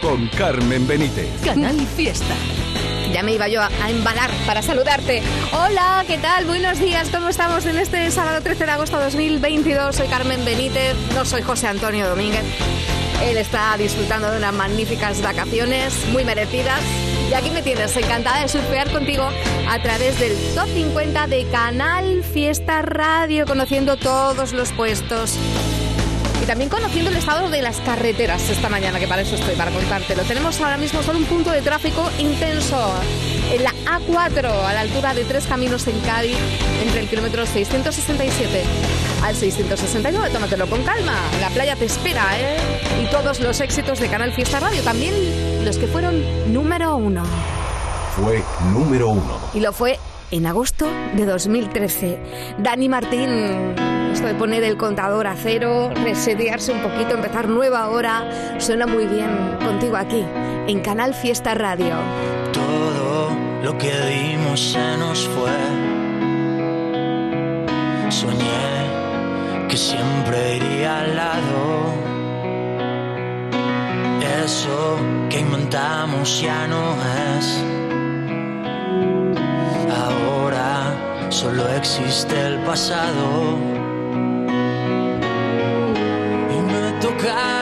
Con Carmen Benítez. Canal Fiesta. Ya me iba yo a, a, embalar para saludarte. Hola, ¿qué tal? Buenos días, ¿cómo estamos en este sábado 13 de agosto de 2022? Soy Carmen Benítez, no soy José Antonio Domínguez. Él está disfrutando de unas magníficas vacaciones, muy merecidas. Y aquí me tienes, encantada de surfear contigo a través del Top 50 de Canal Fiesta Radio, conociendo todos los puestos y también conociendo el estado de las carreteras esta mañana, que para eso estoy, para contártelo. Tenemos ahora mismo solo un punto de tráfico intenso en la A4, a la altura de tres caminos en Cádiz, entre el kilómetro 667 al 669. Tómatelo con calma, la playa te espera, ¿eh? Y todos los éxitos de Canal Fiesta Radio, también los que fueron número uno. Fue número uno. Y lo fue en agosto de 2013. Dani Martín, esto de poner el contador a cero, resetearse un poquito, empezar nueva hora, suena muy bien contigo aquí, en Canal Fiesta Radio. Todo lo que dimos se nos fue. Soñé que siempre iría al lado. Eso que inventamos ya no es. Ahora solo existe el pasado. Me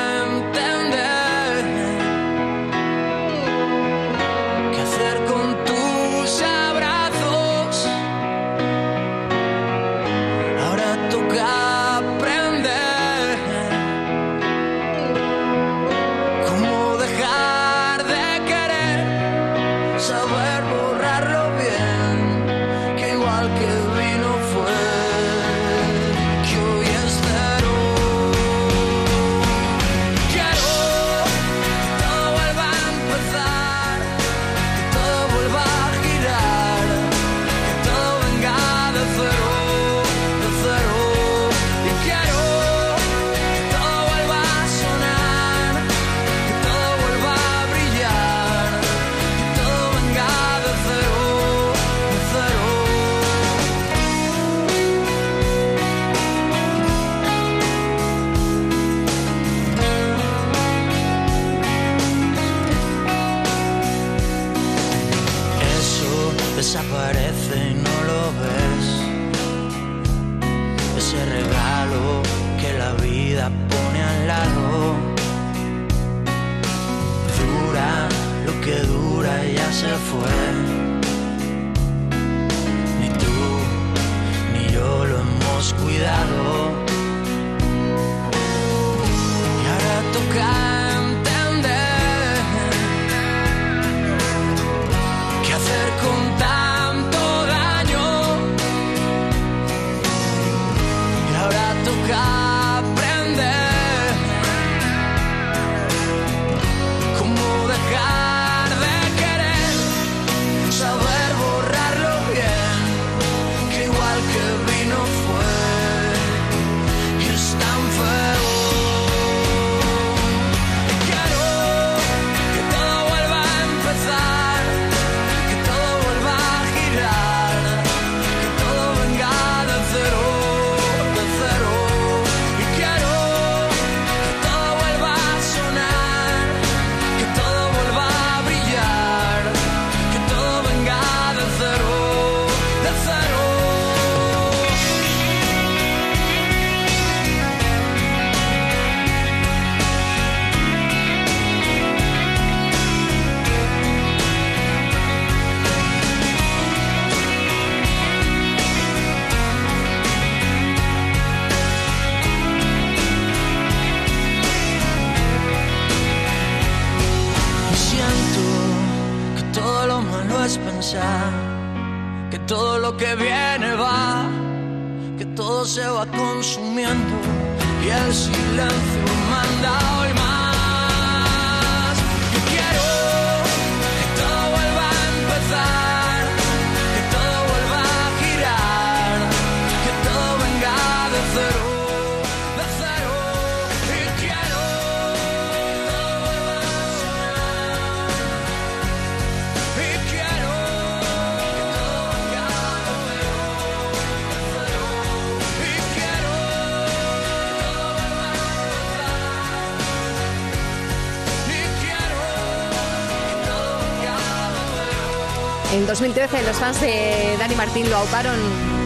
2013 los fans de Dani Martín lo auparon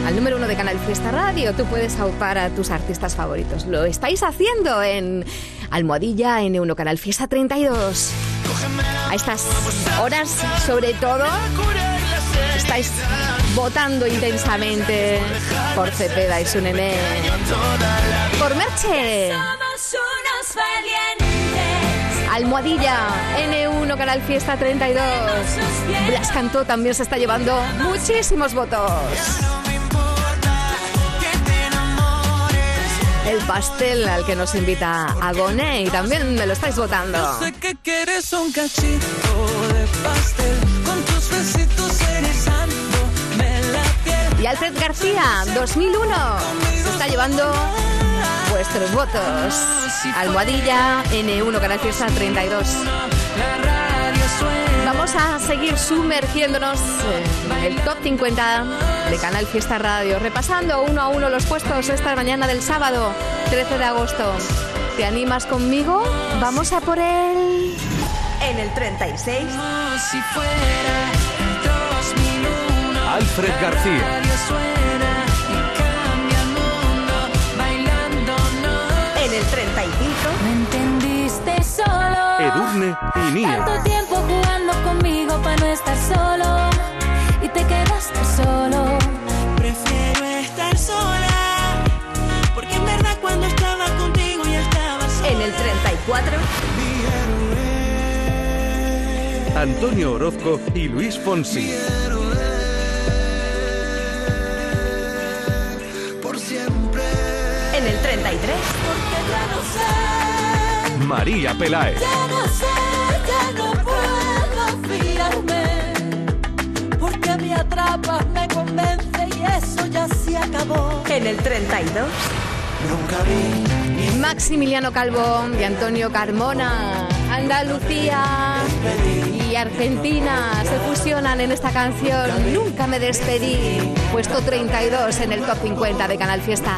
al número uno de Canal Fiesta Radio. Tú puedes aupar a tus artistas favoritos. Lo estáis haciendo en Almohadilla en Uno Canal Fiesta 32. A estas horas, sobre todo, estáis votando intensamente por Cepeda y su nené. Por Merche. Almohadilla, N1, Canal Fiesta 32. Blas Cantó también se está llevando muchísimos votos. El pastel al que nos invita Agoné y también me lo estáis votando. Sé que quieres un cachito de pastel con tus besitos erizando me la piel. Y Alfred García, 2001, se está llevando vuestros votos. Almohadilla, N1, Canal Fiesta 32. La radio suena. Vamos a seguir sumergiéndonos en el top 50 de Canal Fiesta Radio, repasando uno a uno los puestos esta mañana del sábado 13 de agosto. ¿Te animas conmigo? Vamos a por él. En el 36, Como si fuera 2001. Alfred García. El 35, Me entendiste solo. Edurne y Nia. Tanto tiempo jugando conmigo para no estar solo. Y te quedaste solo. Prefiero estar sola, porque en verdad cuando estaba contigo ya estaba sola. en el 34, Antonio Orozco y Luis Fonsi. María Peláez. Ya no sé, ya no puedo fiarme. Porque me atrapas, me convence y eso ya se acabó. en el 32, Maximiliano Calvo y Antonio Carmona. Andalucía y Argentina se fusionan en esta canción. Nunca me despedí. Puesto 32 en el top 50 de Canal Fiesta.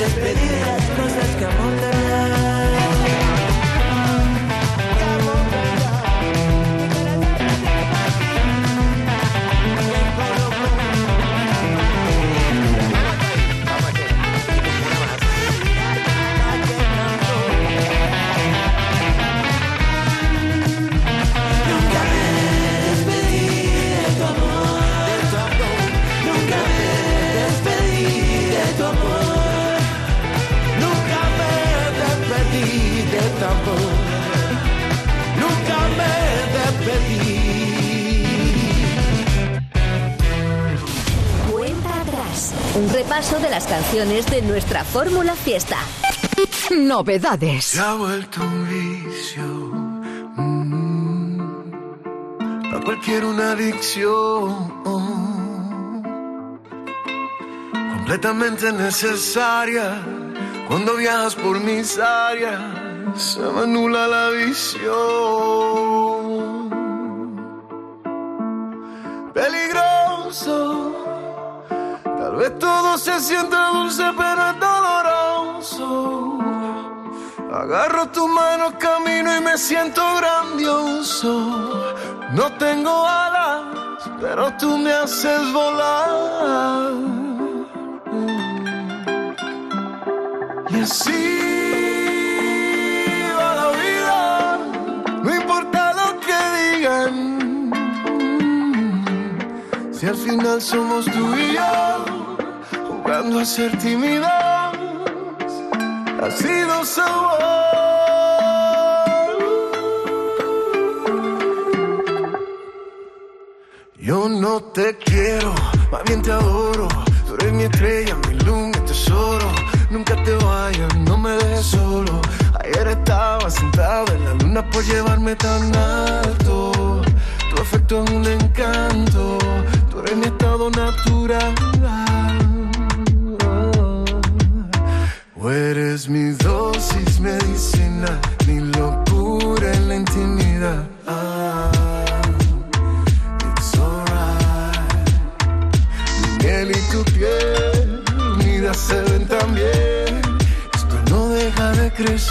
Nunca canciones de nuestra Fórmula Fiesta. Novedades. Se ha vuelto un vicio. mm, a cualquier una adicción. Completamente necesaria. Cuando viajas por mis áreas, se me anula la visión. Sienta dulce, pero es doloroso. Agarro tu mano, camino y me siento grandioso. No tengo alas, pero tú me haces volar. Y así va la vida, no importa lo que digan. Si al final somos tú y yo, jugando a ser ha sido sabor. Yo no te quiero, más bien te adoro. Tú eres mi estrella, mi luz, mi tesoro. Nunca te vayas, no me dejes solo. Ayer estaba sentado en la luna por llevarme tan alto. Tu afecto es un encanto, tú eres mi estado natural. Eres mi dosis medicina, mi locura en la intimidad. Ah, it's alright. Mi miel y tu piel unidas se ven tan bien. Esto no deja de crecer.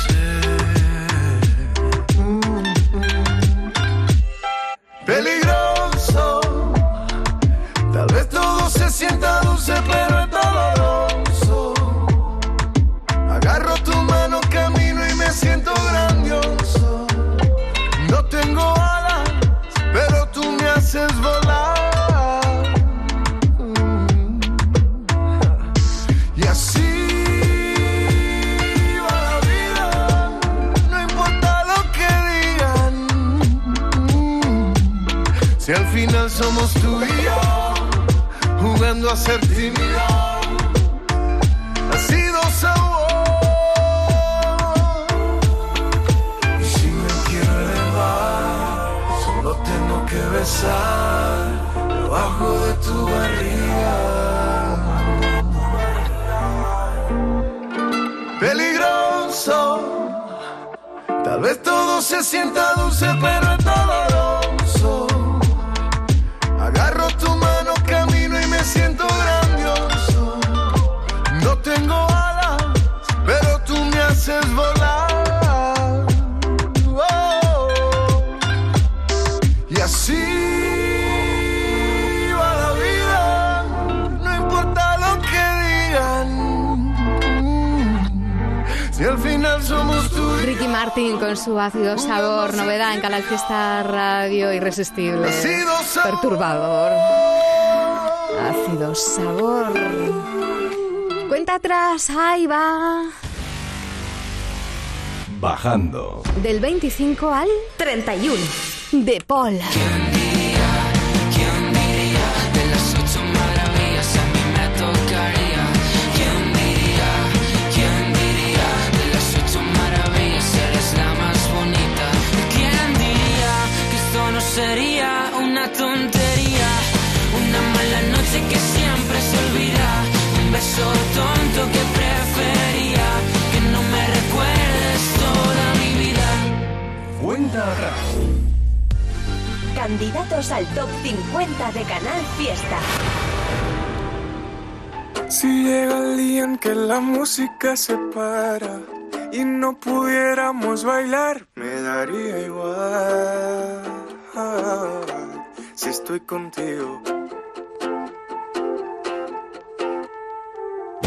Con su ácido sabor, novedad en Canal Fiesta Radio irresistible. Ácido sabor. Perturbador. Ácido sabor. Cuenta atrás, ahí va. Bajando. Del 25 al 31. De Paul. Candidatos al top 50 de Canal Fiesta. Si llega el día en que la música se para y no pudiéramos bailar, me daría igual si estoy contigo.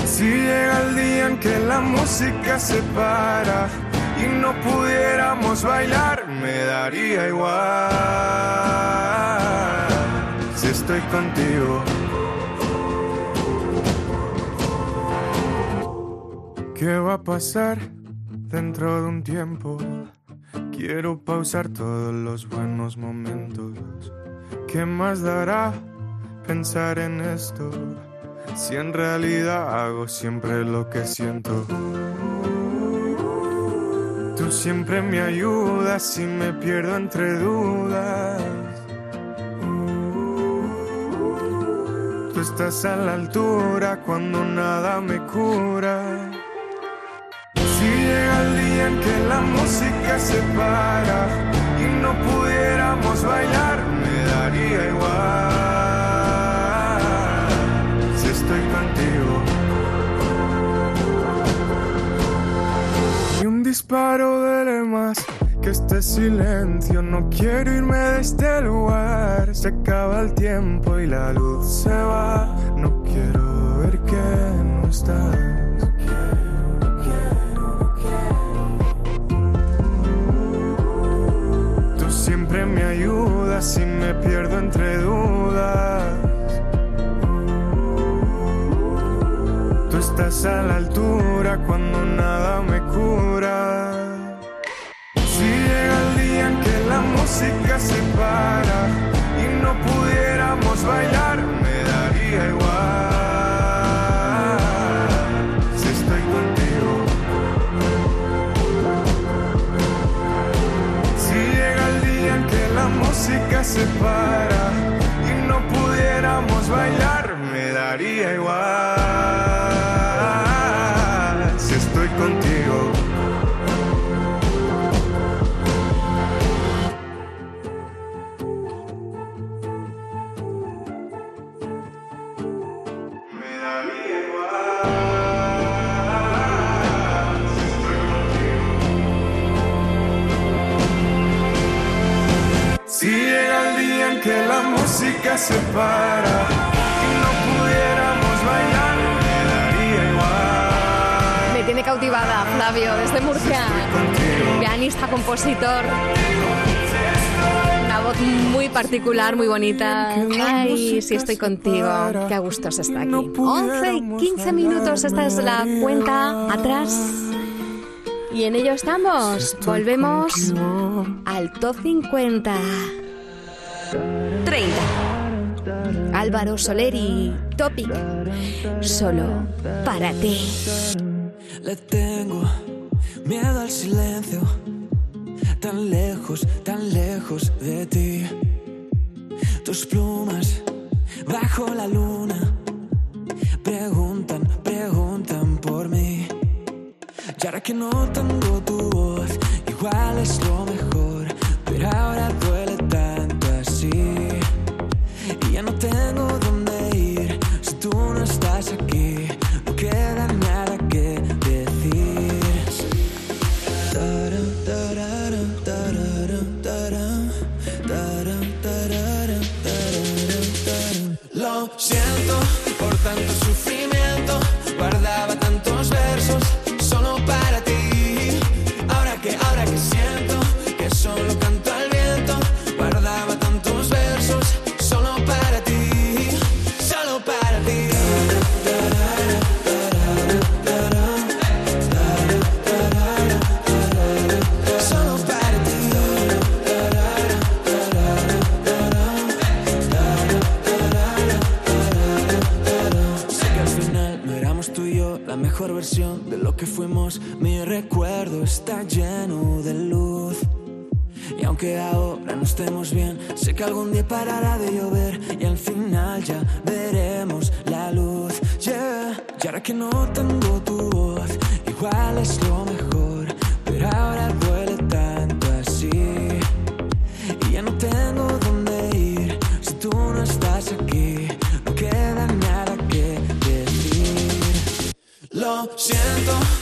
Si llega el día en que la música se para y no pudiéramos bailar, me daría igual. Si estoy contigo. ¿Qué va a pasar dentro de un tiempo? Quiero pausar todos los buenos momentos. ¿Qué más dará pensar en esto? Si en realidad hago siempre lo que siento. Tú siempre me ayudas si me pierdo entre dudas. Tú estás a la altura cuando nada me cura. Si llega el día en que la música se para y no pudiéramos bailar, me daría igual. Disparo de más que este silencio. No quiero irme de este lugar. Se acaba el tiempo y la luz se va. No quiero ver que no estás. Tú siempre me ayudas y me pierdo entre dudas. Estás a la altura cuando nada me cura. Si llega el día en que la música se para y no pudiéramos bailar, me daría igual. Si estoy contigo. Si llega el día en que la música se para y no pudiéramos bailar, me daría igual. Que la música se para y no pudiéramos bailar, me daría igual. Me tiene cautivada Flavio desde Murcia. Pianista, compositor. Una voz muy particular, muy bonita. Ay, si estoy contigo. Qué a gusto se está aquí. 11 y 15 minutos. Esta es la cuenta atrás. Y en ello estamos. Volvemos al top 50. 30. Álvaro Soler y Topic. Solo para ti. Le tengo miedo al silencio, tan lejos, tan lejos de ti. Tus plumas bajo la luna preguntan, preguntan por mí. Y ahora que no tengo tu voz, igual es lo mejor, pero ahora duele la mejor versión de lo que fuimos. Mi recuerdo está lleno de luz. Y aunque ahora no estemos bien, sé que algún día parará de llover y al final ya veremos la luz. Yeah. Y ahora que no tengo tu voz, igual es lo mejor, pero ahora 先懂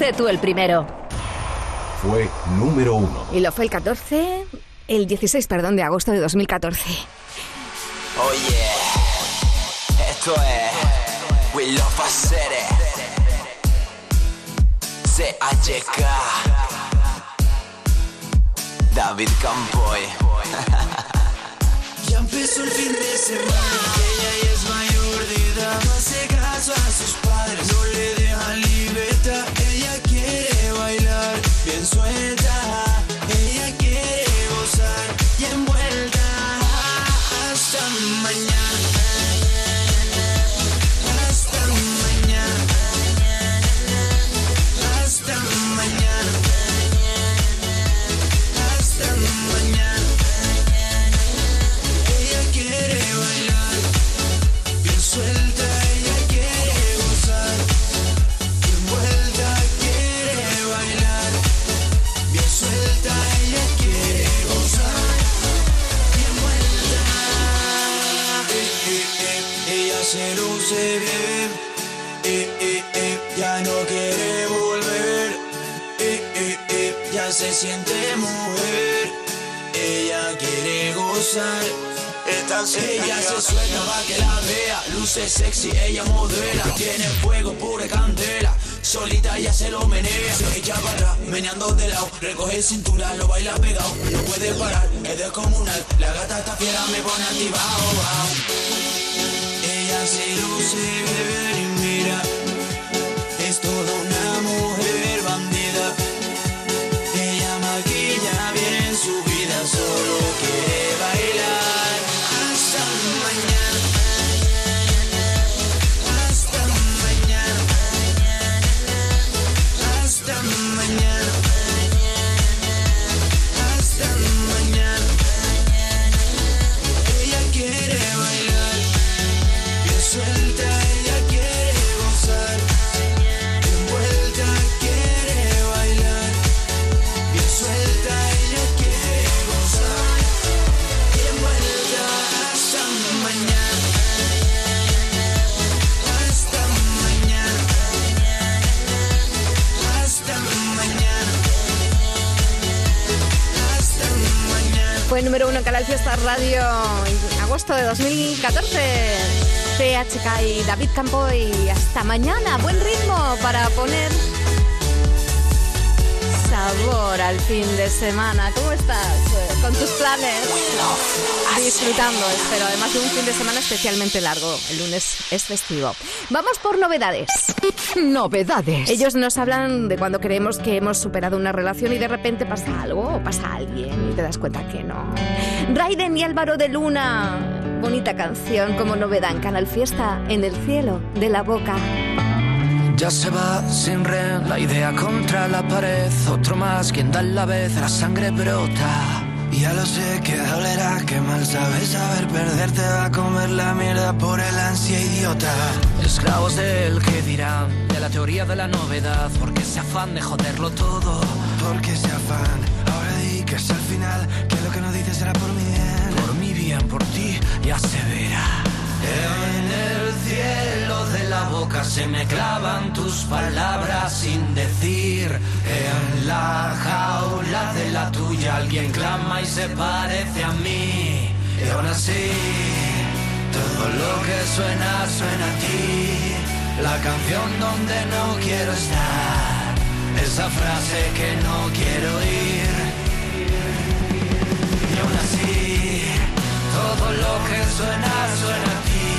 Sé tú el primero. Fue número uno. Y lo fue el 14, el 16, perdón, de agosto de 2014. Oye, esto es We Love Acere CHK David Campoy. Ya empezó el fin de semana. Ella ya es mayor de edad. No hace caso a sus padres. No le dejan libertad suelta Ella quiere gozar y envuelta Hasta mañana Ella se suelta para que la vea, luce sexy, ella modela, tiene fuego, pura candela. Solita ella se lo menea, se echa para atrás, meneando de lado, recoge cintura, lo baila pegado, no puede parar, es descomunal. La gata está fiera, me pone activado. wow. Ella se luce, bebé, y mira, 2014. CHK y David Campoy. Hasta mañana. Buen ritmo para poner sabor al fin de semana. ¿Cómo estás? Con tus planes. Disfrutando, espero. Además de un fin de semana especialmente largo. El lunes es festivo. Vamos por novedades. Novedades. Ellos nos hablan de cuando creemos que hemos superado una relación y de repente pasa algo o pasa alguien y te das cuenta que no. Raiden y Álvaro de Luna. Bonita canción como novedad en Canal Fiesta en el cielo de la boca. Ya se va sin red la idea contra la pared. Otro más quien da la vez, la sangre brota. Ya lo sé que dolerá, que mal sabes saber perder te va a comer la mierda por el ansia idiota. Esclavos del que dirán, de la teoría de la novedad, porque ese afán de joderlo todo. Porque ese afán, ahora di que es al final, que lo que no dices será por mi bien. Por mi bien, por ti, ya se verá. En el cielo de la boca se me clavan tus palabras sin decir. En la jaula de la tuya alguien clama y se parece a mí. Y aún así, todo lo que suena, suena a ti. La canción donde no quiero estar. Esa frase que no quiero oír. Todo lo que suena, suena a ti.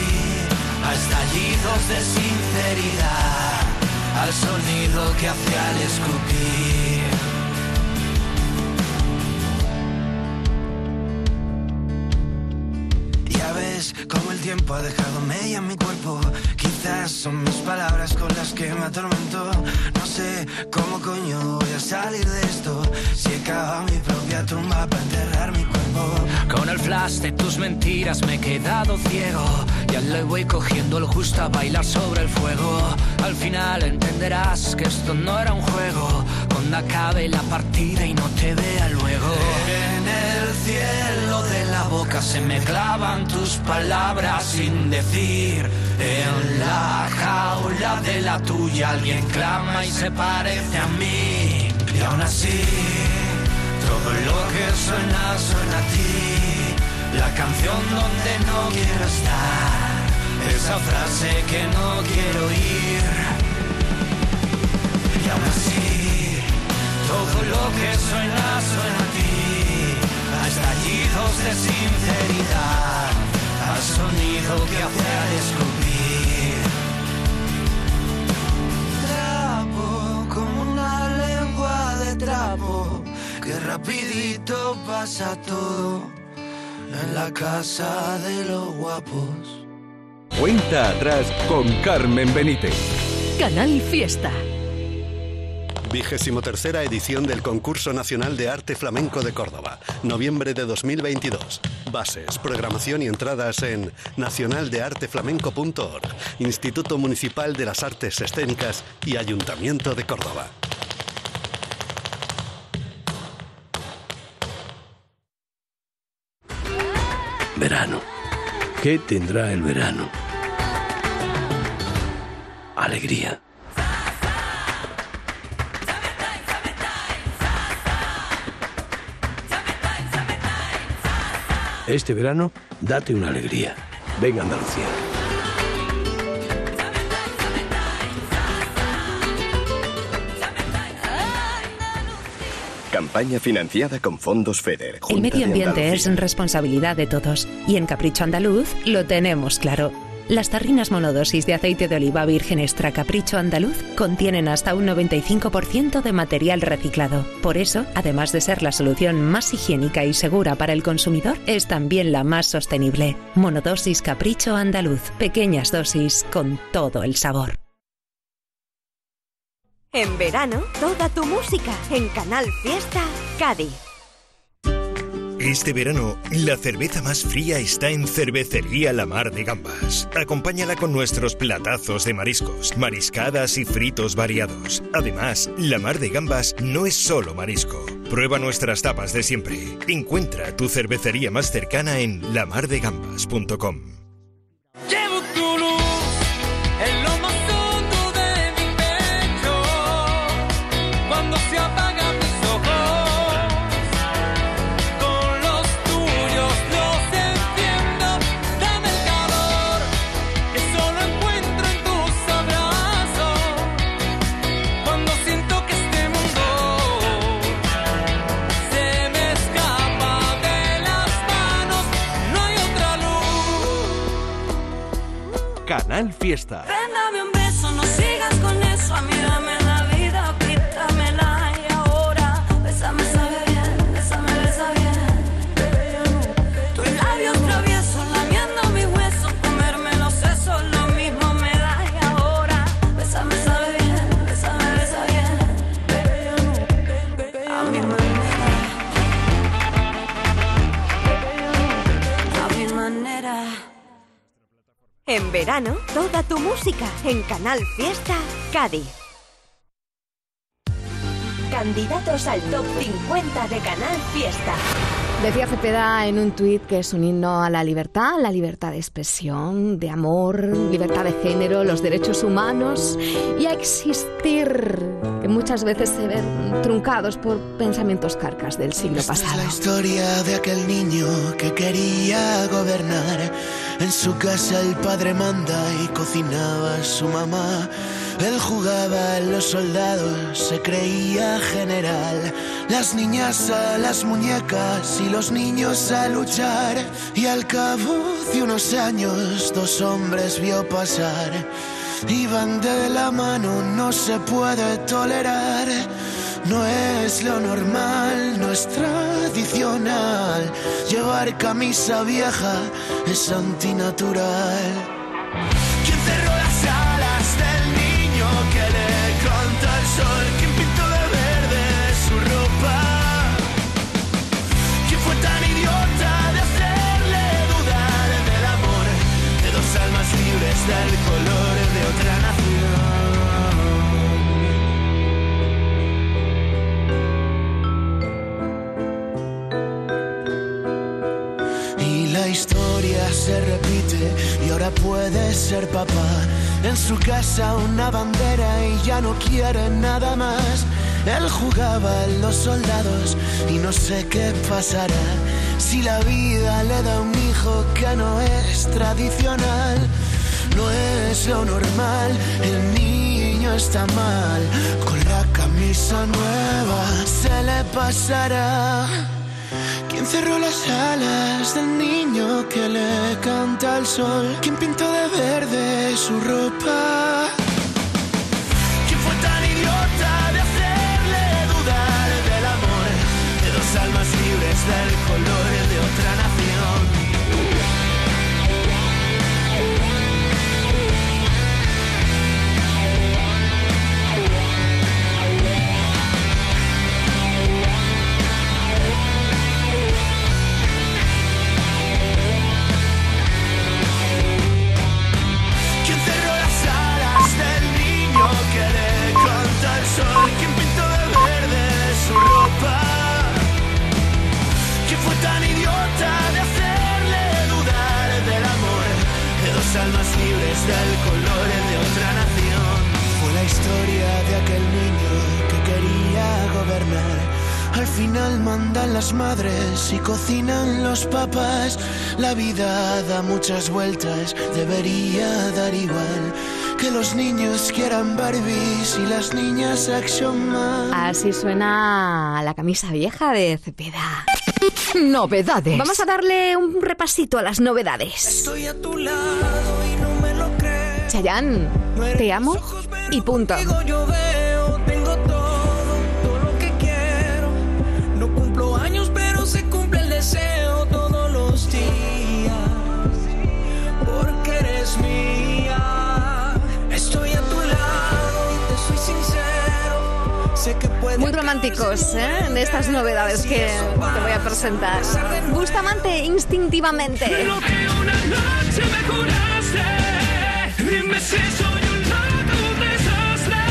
A estallidos de sinceridad. Al sonido que hace al escupir. Cómo el tiempo ha dejado media en mi cuerpo. Quizás son mis palabras con las que me atormento. No sé cómo coño voy a salir de esto. Si he cavado mi propia tumba para enterrar mi cuerpo. Con el flash de tus mentiras me he quedado ciego. Ya le voy cogiendo el justo a bailar sobre el fuego. Al final entenderás que esto no era un juego. Acabe la partida y no te vea luego. En el cielo de la boca se me clavan tus palabras sin decir. En la jaula de la tuya alguien clama y se parece a mí. Y aún así. Todo lo que suena, suena a ti. La canción donde no quiero estar. Esa frase que no quiero oír. Y aún así, todo lo que suena, suena a ti. A estallidos de sinceridad. Al sonido que hace al escupir. Trapo como una lengua de trapo. Que rapidito pasa todo en la casa de los guapos. Cuenta atrás con Carmen Benítez. Canal Fiesta. Vigésimo tercera edición del Concurso Nacional de Arte Flamenco de Córdoba, noviembre de 2022. Bases, programación y entradas en nacionaldearteflamenco.org, Instituto Municipal de las Artes Escénicas y Ayuntamiento de Córdoba. Verano. ¿Qué tendrá el verano? Alegría. Este verano, date una alegría. Venga Andalucía. Campaña financiada con fondos FEDER. El medio ambiente es responsabilidad de todos y en Capricho Andaluz lo tenemos claro. Las tarrinas monodosis de aceite de oliva virgen extra Capricho Andaluz contienen hasta un 95% de material reciclado. Por eso, además de ser la solución más higiénica y segura para el consumidor, es también la más sostenible. Monodosis Capricho Andaluz. Pequeñas dosis con todo el sabor. En verano, toda tu música en Canal Fiesta Cádiz. Este verano, la cerveza más fría está en Cervecería La Mar de Gambas. Acompáñala con nuestros platazos de mariscos, mariscadas y fritos variados. Además, La Mar de Gambas no es solo marisco. Prueba nuestras tapas de siempre. Encuentra tu cervecería más cercana en lamardegambas.com. música en Canal Fiesta Cádiz. Candidatos al top 50 de Canal Fiesta. Decía Cepeda en un tuit que es un himno a la libertad, la libertad de expresión, de amor, libertad de género, los derechos humanos y a existir, muchas veces se ven truncados por pensamientos carcas del siglo Esta es pasado. la historia de aquel niño que quería gobernar. En su casa el padre manda y cocinaba su mamá. Él jugaba a los soldados, se creía general. Las niñas a las muñecas y los niños a luchar. Y al cabo de unos años, dos hombres vio pasar. Iban de la mano, no se puede tolerar. No es lo normal, no es tradicional. Llevar camisa vieja es antinatural. ¿Quién cerró las alas del niño que le canta el sol? ¿Quién pintó de verde su ropa? ¿Quién fue tan idiota de hacerle dudar del amor de dos almas libres del color y ahora puede ser papá. En su casa una bandera y ya no quiere nada más. Él jugaba a los soldados y no sé qué pasará. Si la vida le da un hijo que no es tradicional, no es lo normal, el niño está mal. Con la camisa nueva se le pasará. ¿Quién cerró las alas del niño que le canta al sol? ¿Quién pintó de verde su ropa? ¿Quién fue tan idiota de hacerle dudar del amor de dos almas libres del color almas libres del color de otra nación? Fue la historia de aquel niño que quería gobernar. Al final mandan las madres y cocinan los papás. La vida da muchas vueltas, debería dar igual. Que los niños quieran Barbies y las niñas Action Man. Así suena la camisa vieja de Cepeda. Novedades. Vamos a darle un repasito a las novedades. Estoy a tu lado y no me lo crees. Chayanne, te amo y punto. Románticos, ¿eh? De estas novedades que te voy a presentar. Bustamante instintivamente. noche me curaste. Dime si soy un loco, un desastre.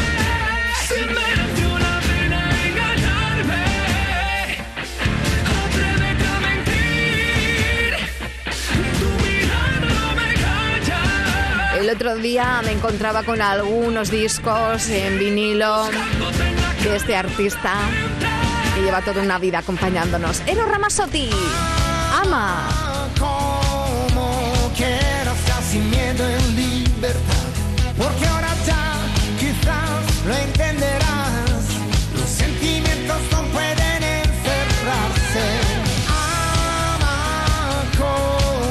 Si merece una pena engañarme. Atrévete a mentir. Tu mirada no me calla. El otro día me encontraba con algunos discos en vinilo de este artista que lleva toda una vida acompañándonos. Ero Ramazzotti. Ama. como quieras, casi miedo en libertad. Porque ahora ya quizás lo entenderás. Los sentimientos no pueden encerrarse.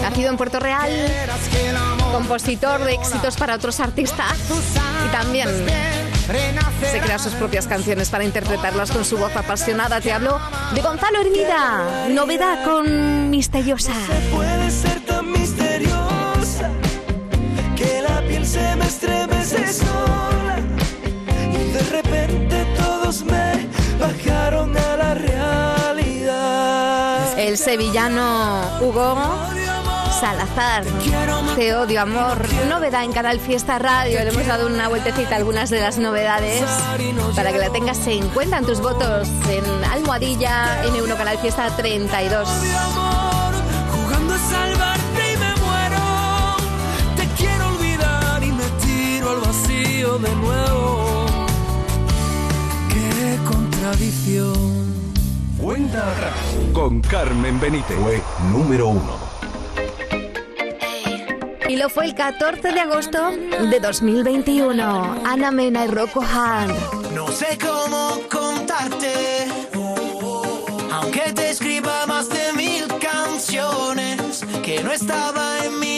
Nacido en Puerto Real, compositor de éxitos para otros artistas y también se crea sus propias canciones para interpretarlas con su voz apasionada. Te hablo de Gonzalo Hermida, novedad con Misteriosa. puede ser tan misteriosa que la piel se me estremece sola y de repente todos me bajaron a la realidad. El sevillano Hugo Salazar, Te odio amor, novedad en Canal Fiesta Radio. Le hemos dado una vueltecita a algunas de las novedades para que la tengas en cuenta en tus votos en Almohadilla M1 Canal Fiesta 32. Jugando a salvarte y me muero. Te quiero olvidar y me tiro al vacío de nuevo. Qué contradicción. Cuenta atrás con Carmen Benítez. Fue número uno. Y lo fue el 14 de agosto de 2021. Ana Mena y Rocco Han. No sé cómo contarte, aunque te escriba más de mil canciones que no estaba en mi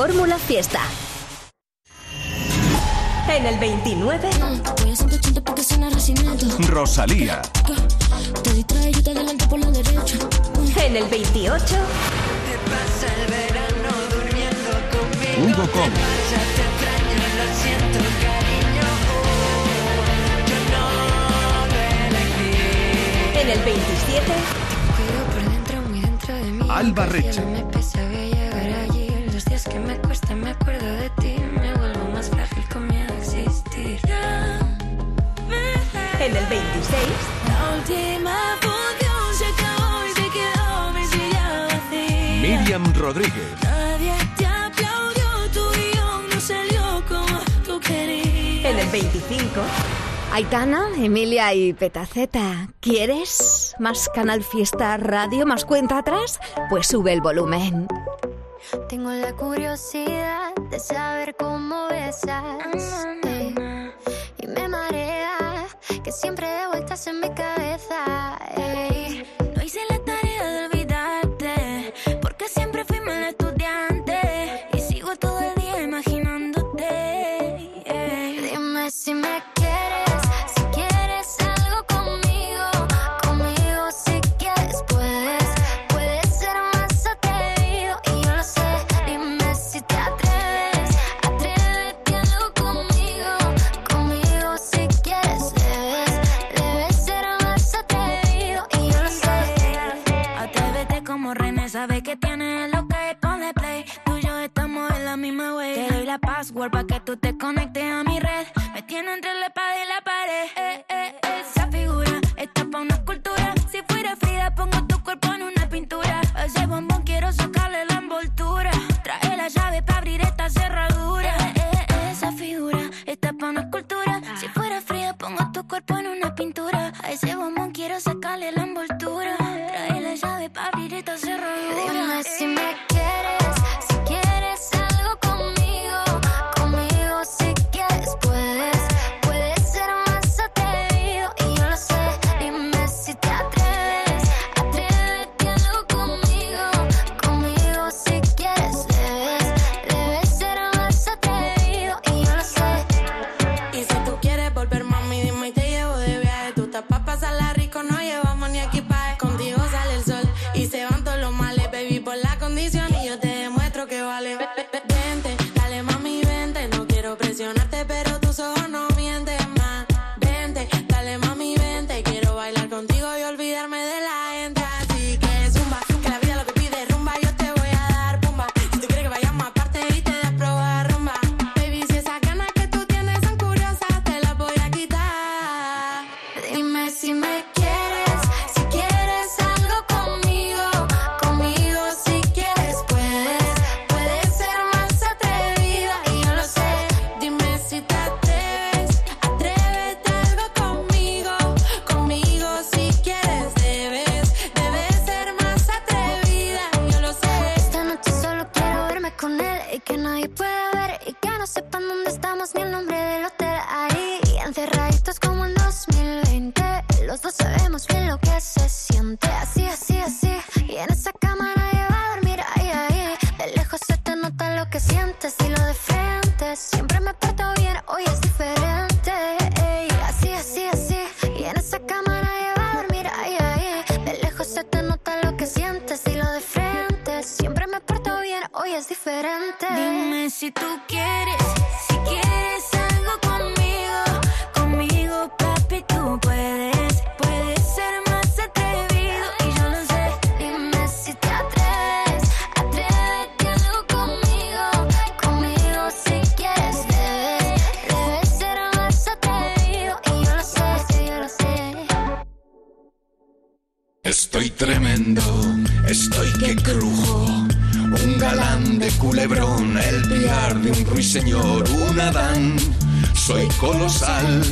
fórmula fiesta. En el 29, Voy a 180 porque suena recinado Rosalía. Te distrae yo te adelanto por la derecha. En el 28, Hugo Com. en el 27, Cuido por dentro, muy dentro de mí. Alba Reche. Que me cuesta me acuerdo de ti Me vuelvo más frágil con miedo a existir en el 26, La última función se acabó y se quedó mi silla vacía Miriam Rodríguez. Nadie te aplaudió, tu guion no salió como tú querías en el 25, Aitana, Emilia y Petaceta, ¿quieres más Canal Fiesta Radio, más cuenta atrás? Pues sube el volumen. Tengo la curiosidad de saber cómo besas. ey, y me marea que siempre de vueltas en mi cabeza. ey. password para que tú te conectes a mi red. Me tiene entre la espada y la pared si tú quieres. señor, un Adán. Soy colosal.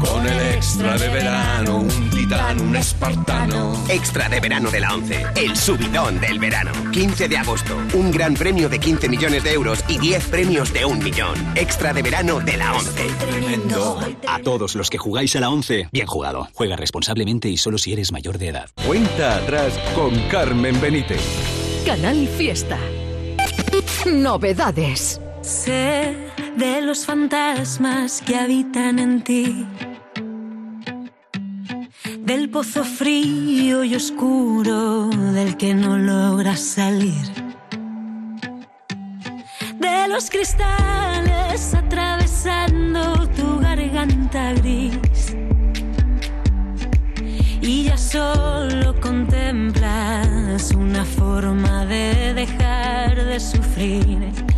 Con el extra de verano, un titán, un espartano. Extra de verano de la 11, el subidón del verano. 15 de agosto, un gran premio de 15 millones de euros y 10 premios de un millón. Extra de verano de la 11. Tremendo. A todos los que jugáis a la 11, bien jugado. Juega responsablemente y solo si eres mayor de edad. Cuenta atrás con Carmen Benítez. Canal Fiesta. Novedades. Sé de los fantasmas que habitan en ti, del pozo frío y oscuro del que no logras salir, de los cristales atravesando tu garganta gris. Y ya solo contemplas una forma de dejar de sufrir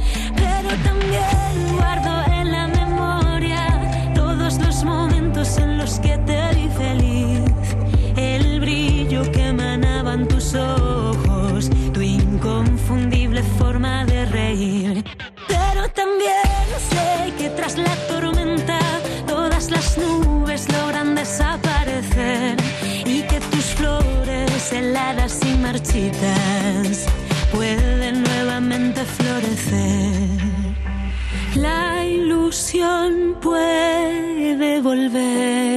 pero también guardo en la memoria todos los momentos en los que te vi feliz. El brillo que emanaban tus ojos, tu inconfundible forma de reír. Pero también sé que tras la tormenta todas las nubes logran desaparecer y que tus flores heladas y marchitas. puede volver.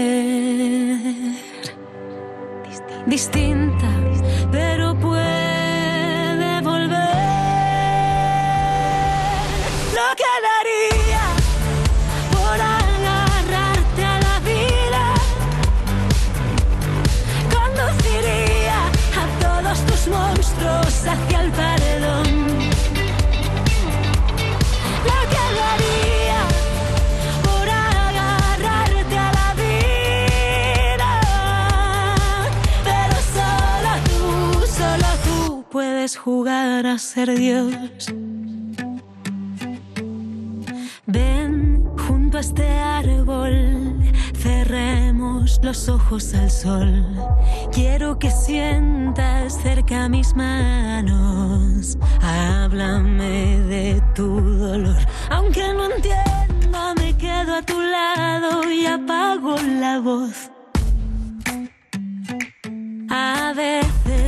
para ser Dios. Ven junto a este árbol, cerremos los ojos al sol. Quiero que sientas cerca mis manos. Háblame de tu dolor. Aunque no entienda, me quedo a tu lado y apago la voz. A ver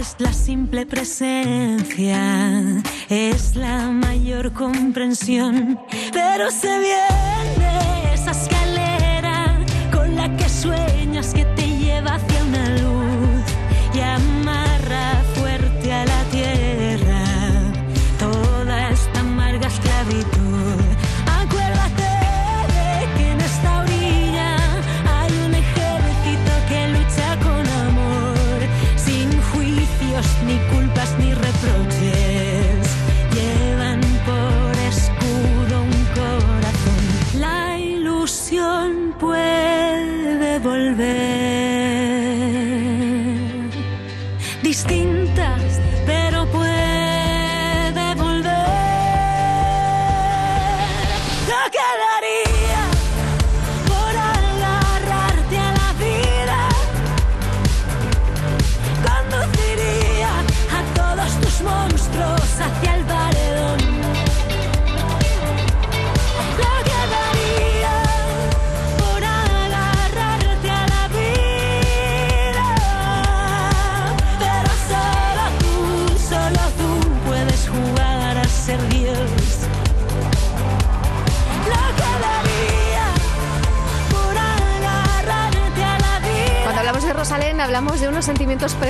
veces la simple presencia es la mayor comprensión, pero se viene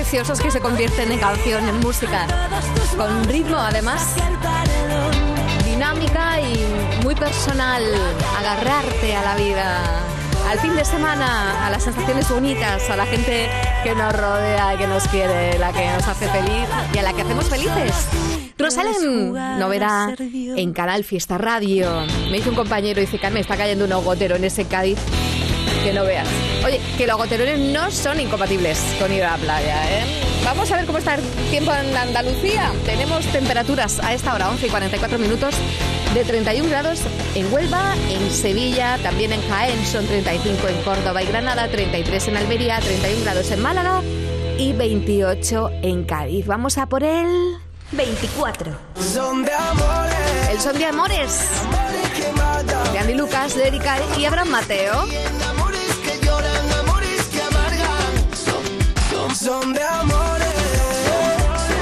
preciosos que se convierten en canción, en música. Con ritmo, además, dinámica y muy personal. Agarrarte a la vida. Al fin de semana, a las sensaciones bonitas, a la gente que nos rodea, que nos quiere, la que nos hace feliz y a la que hacemos felices. Rosalén, novedad en Canal Fiesta Radio. Me dice un compañero, dice, Carmen, está cayendo un gotero en ese Cádiz que no veas. Oye, que los goterones no son incompatibles con ir a la playa, ¿eh? Vamos a ver cómo está el tiempo en Andalucía. Tenemos temperaturas a esta hora, 11 y 44 minutos, de 31 grados en Huelva, en Sevilla, también en Jaén son 35 en Córdoba y Granada, 33 en Almería, 31 grados en Málaga y 28 en Cádiz. Vamos a por el 24. Son de amores. El son de amores. De Andy Lucas, de Erika y Abraham Mateo. Son, de amores.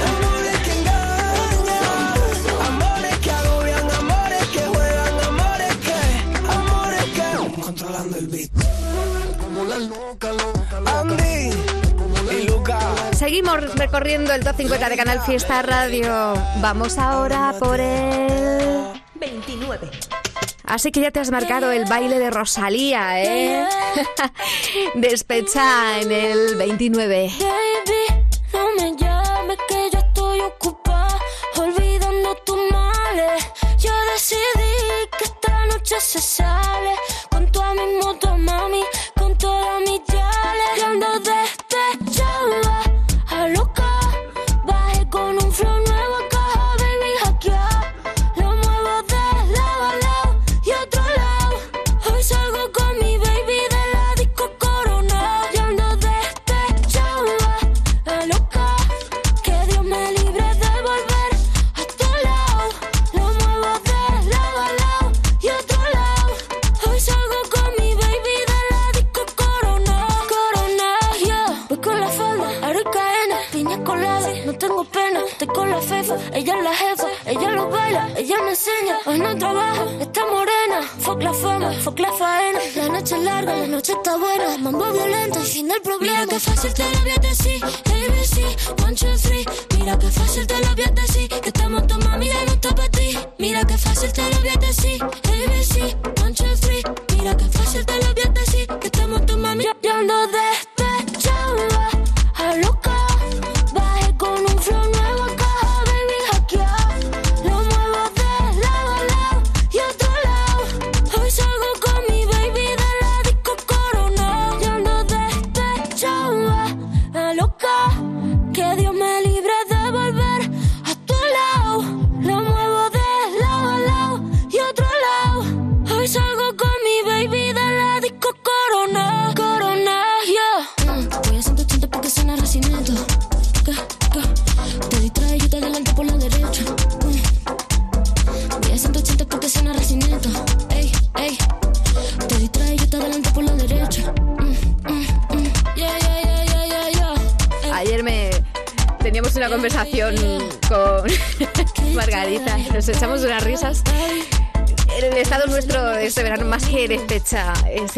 Amores que engañan. Amores que agobian, amores que juegan, amores que. Amores que. Controlando el beat. Como la loca, loca, loca. Andy y Luca. Seguimos recorriendo el top 50 de Canal Fiesta Radio. Vamos ahora por el 29. Así que ya te has marcado el baile de Rosalía, ¿eh? Despecha en el 29. Baby, no me llames que yo estoy ocupada olvidando tus males. Yo decidí que esta noche se sale fácil te lo voy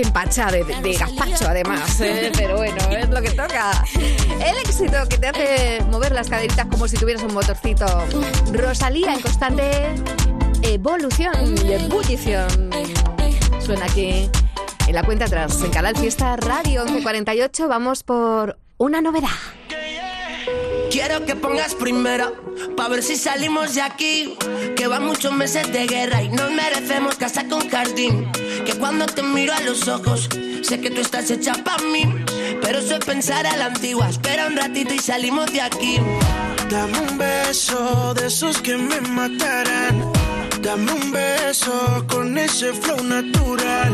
es empacha de, de gazpacho además, ¿eh? pero bueno, es lo que toca. El éxito que te hace mover las caderitas como si tuvieras un motorcito. Rosalía en constante evolución y ebullición. Suena aquí en la cuenta atrás, en Canal Fiesta Radio 1148, vamos por una novedad. Quiero que pongas primero, pa' ver si salimos de aquí. Que van muchos meses de guerra y nos merecemos casa con jardín. Cuando te miro a los ojos, sé que tú estás hecha pa' mí. Pero eso es pensar a la antigua, espera un ratito y salimos de aquí. Dame un beso de esos que me matarán. Dame un beso con ese flow natural.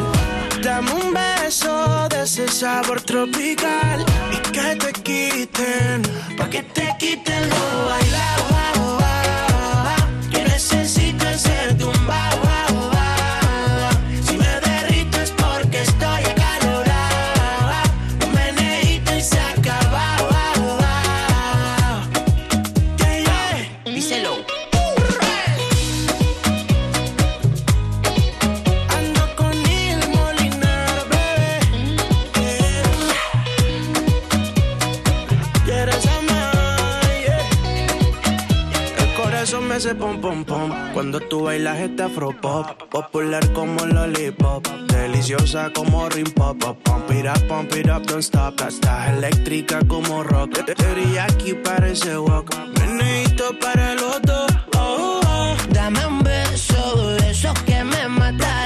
Dame un beso de ese sabor tropical. Y que te quiten, pa' que te quiten lo bailado. Pom pom pom Cuando tú bailas este afro pop Popular como lollipop Deliciosa como rim pop. Pump it up, pump it up, don't stop Estás eléctrica como rock Teriyaki parece wok Meneíto para los dos oh, oh. Dame un beso de esos que me matarán.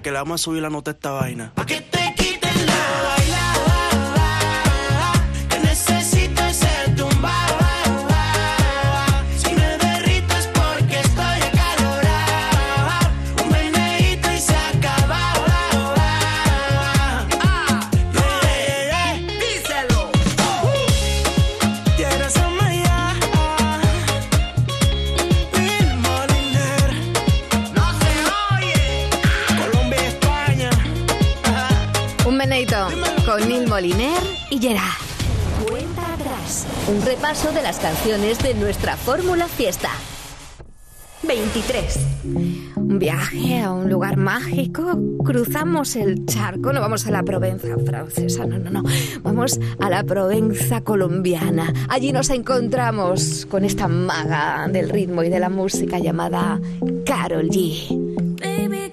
Que le vamos a subir la nota a esta vaina. Con Neil Moliner y Gerard. Cuenta atrás. Un repaso de las canciones de nuestra fórmula fiesta. 23. Un viaje a un lugar mágico. Cruzamos el charco. No vamos a la Provenza francesa, no, no, no. Vamos a la Provenza colombiana. Allí nos encontramos con esta maga del ritmo y de la música llamada Carol G. Baby,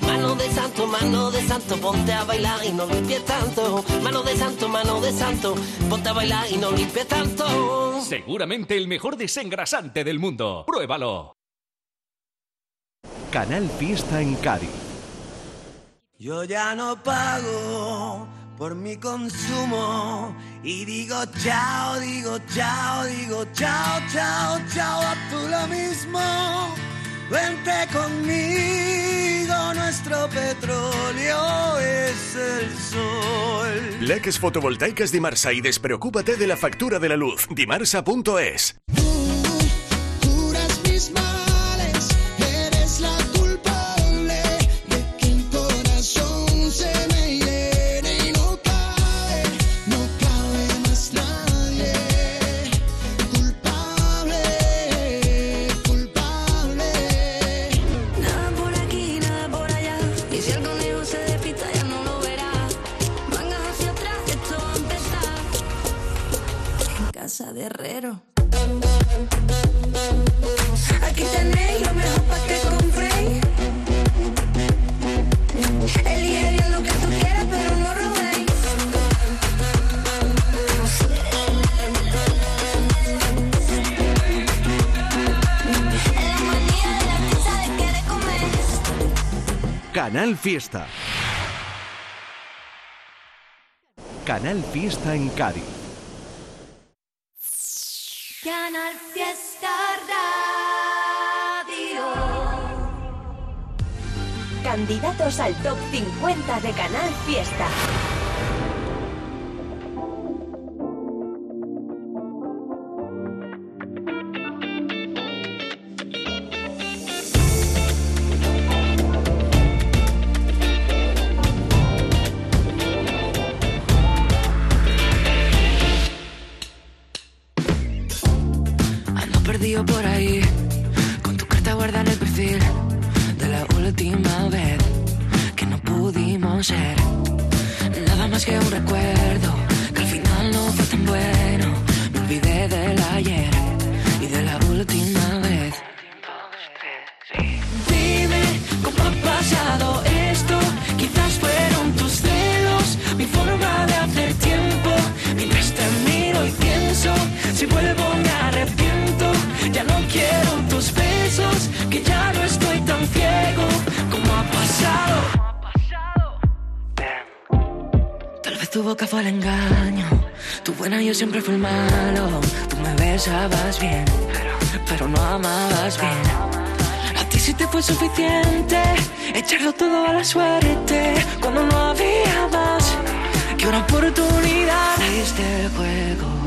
mano de santo, mano de santo, ponte a bailar y no limpies tanto, mano de santo, mano de santo, ponte a bailar y no limpies tanto. Seguramente el mejor desengrasante del mundo. Pruébalo. Canal Fiesta en Cádiz. Yo ya no pago por mi consumo y digo chao, digo chao, digo chao, chao, chao, a tú lo mismo. Vente conmigo, nuestro petróleo es el sol. Leques fotovoltaicas Dimarsa y despreocúpate de la factura de la luz. Dimarsa.es. Curas mis males, casa de herrero. Aquí tenéis lo mejor para que compréis. Elige bien lo que tú quieras, pero no robéis. La manía de la pizza de comer. Canal Fiesta. Canal Fiesta en Cádiz. Fiesta Radio. Candidatos al top 50 de Canal Fiesta. Yo siempre fui malo. Tú me besabas bien, pero no amabas bien. A ti sí te fue suficiente echarlo todo a la suerte cuando no había más que una oportunidad. Fuiste el juego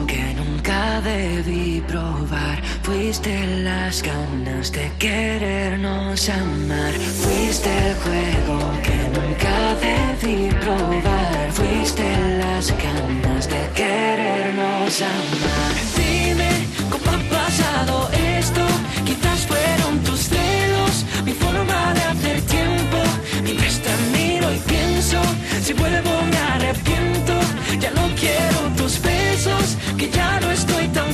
debí probar. Fuiste las ganas de querernos amar. Fuiste el juego que nunca debí probar. Fuiste las ganas de querernos amar. Dime cómo ha pasado esto. Quizás fueron tus celos, mi forma de hacer tiempo. Mientras te miro y pienso, si vuelvo me arrepiento. Ya no quiero tus besos, que ya no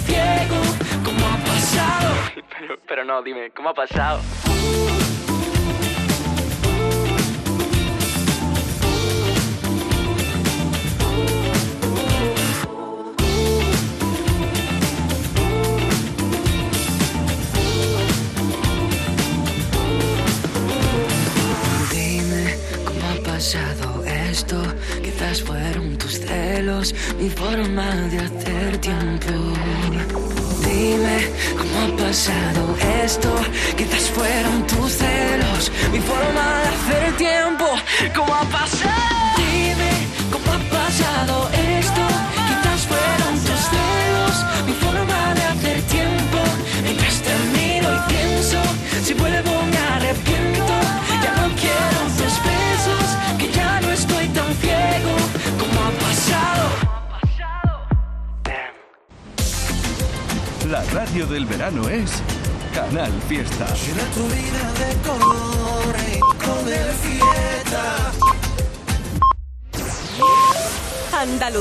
ciego como ha pasado. Pero, pero no, dime, ¿cómo ha pasado? Dime cómo ha pasado esto. Quizás fueron celos, mi forma de hacer tiempo. Dime cómo ha pasado esto. Quizás fueron tus celos, mi forma de hacer tiempo. ¿Cómo ha pasado? Dime cómo ha pasado esto. Quizás fueron tus celos, mi forma de La radio del verano es Canal Fiesta. Llena tu vida de color y con el fiesta. Andalucía.